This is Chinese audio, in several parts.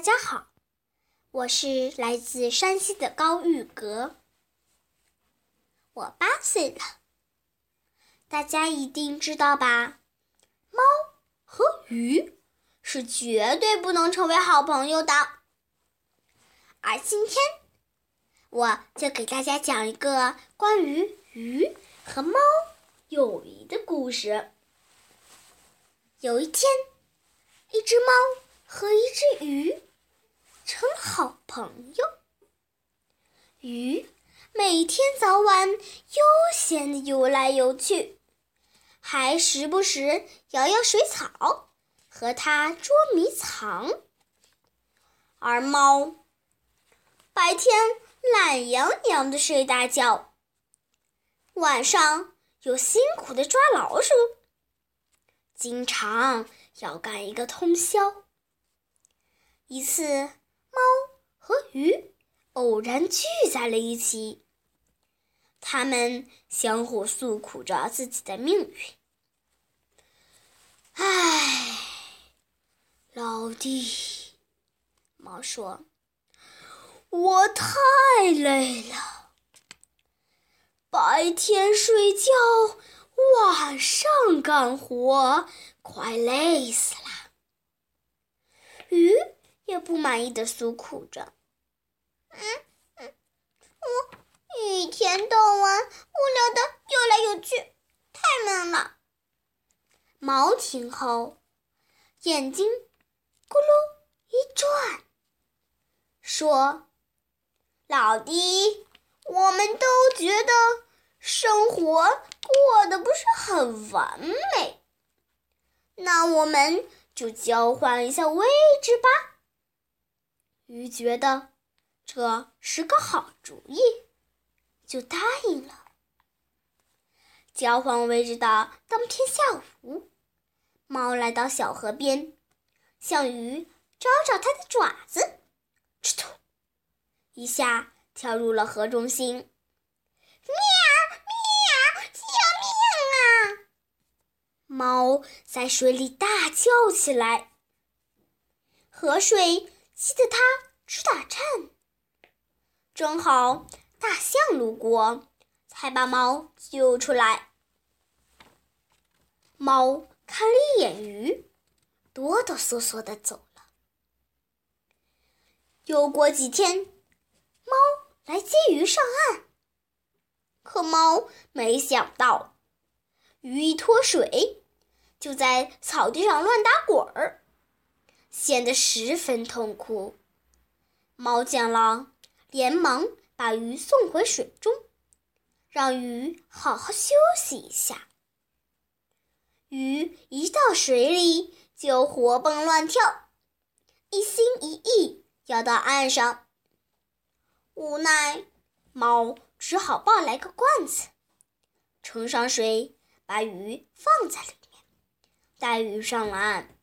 大家好，我是来自山西的高玉格，我八岁了。大家一定知道吧？猫和鱼是绝对不能成为好朋友的。而今天，我就给大家讲一个关于鱼和猫友谊的故事。有一天，一只猫和一只鱼成好朋友。鱼每天早晚悠闲地游来游去。还时不时摇摇水草，和它捉迷藏。而猫白天懒洋洋地睡大觉，晚上又辛苦地抓老鼠，经常要干一个通宵。一次，猫和鱼偶然聚在了一起。他们相互诉苦着自己的命运。唉，老弟，猫说：“我太累了，白天睡觉，晚上干活，快累死了。”不满意的诉苦着：“嗯嗯，我。”一天到晚无聊的游来游去，太闷了。猫听后，眼睛咕噜一转，说：“老弟，我们都觉得生活过得不是很完美，那我们就交换一下位置吧。”鱼觉得这是个好主意。就答应了。交换位置的当天下午，猫来到小河边，向鱼招招它的爪子，哧突，一下跳入了河中心。喵喵，救命啊！猫在水里大叫起来，河水激得它直打颤。正好。大象路过，才把猫救出来。猫看了一眼鱼，哆哆嗦嗦的走了。又过几天，猫来接鱼上岸，可猫没想到，鱼一脱水，就在草地上乱打滚儿，显得十分痛苦。猫见了，连忙。把鱼送回水中，让鱼好好休息一下。鱼一到水里就活蹦乱跳，一心一意要到岸上。无奈，猫只好抱来个罐子，盛上水，把鱼放在里面，带鱼上了岸。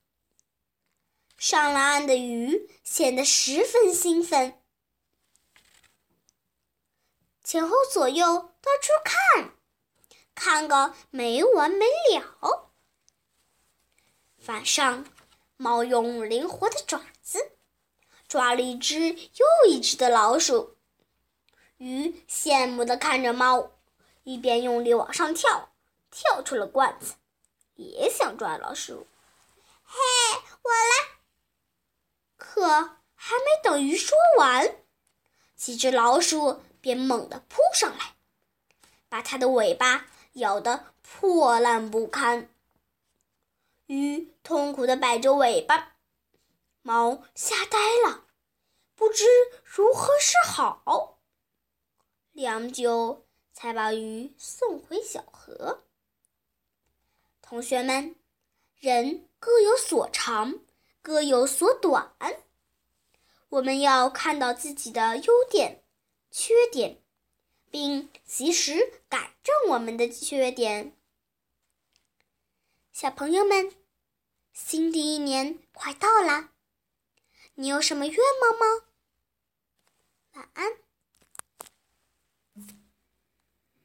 上了岸的鱼显得十分兴奋。前后左右到处看，看个没完没了。晚上，猫用灵活的爪子抓了一只又一只的老鼠。鱼羡慕地看着猫，一边用力往上跳，跳出了罐子，也想抓老鼠。嘿，我来！可还没等鱼说完，几只老鼠。便猛地扑上来，把它的尾巴咬得破烂不堪。鱼痛苦地摆着尾巴，猫吓呆了，不知如何是好。良久，才把鱼送回小河。同学们，人各有所长，各有所短，我们要看到自己的优点。缺点，并及时改正我们的缺点。小朋友们，新的一年快到啦，你有什么愿望吗？晚安。